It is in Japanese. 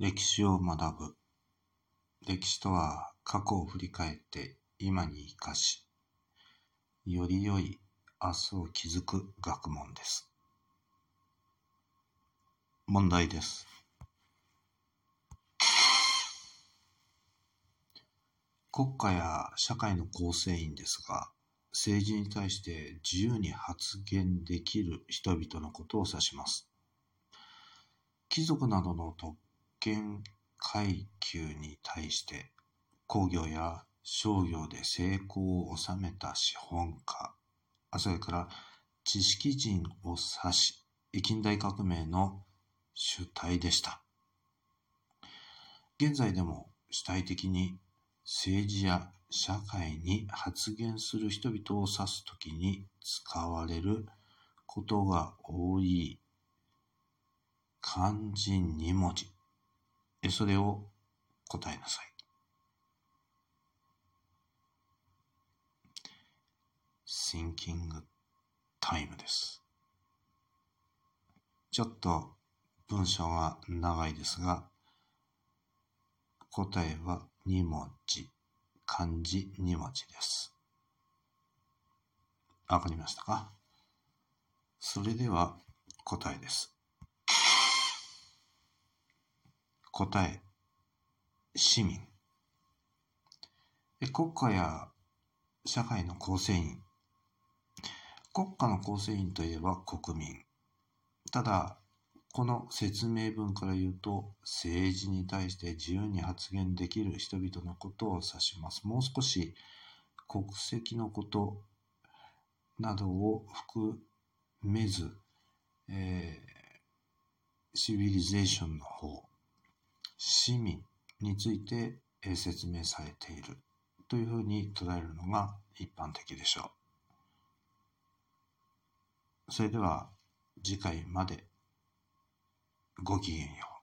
歴史を学ぶ。歴史とは過去を振り返って今に生かし、より良い明日を築く学問です。問題です。国家や社会の構成員ですが、政治に対して自由に発言できる人々のことを指します。貴族などの特権階級に対して工業や商業で成功を収めた資本家、それから知識人を指し、近代革命の主体でした。現在でも主体的に政治や社会に発言する人々を指すときに使われることが多い漢字2文字。それを答えなさい。thinking time です。ちょっと文章は長いですが、答えは2文字、漢字2文字です。わかりましたか？それでは答えです。答え、市民。国家や社会の構成員。国家の構成員といえば国民。ただ、この説明文から言うと、政治に対して自由に発言できる人々のことを指します。もう少し国籍のことなどを含めず、えー、シビリゼーションの方市民について説明されているというふうに捉えるのが一般的でしょう。それでは次回までごきげんよう。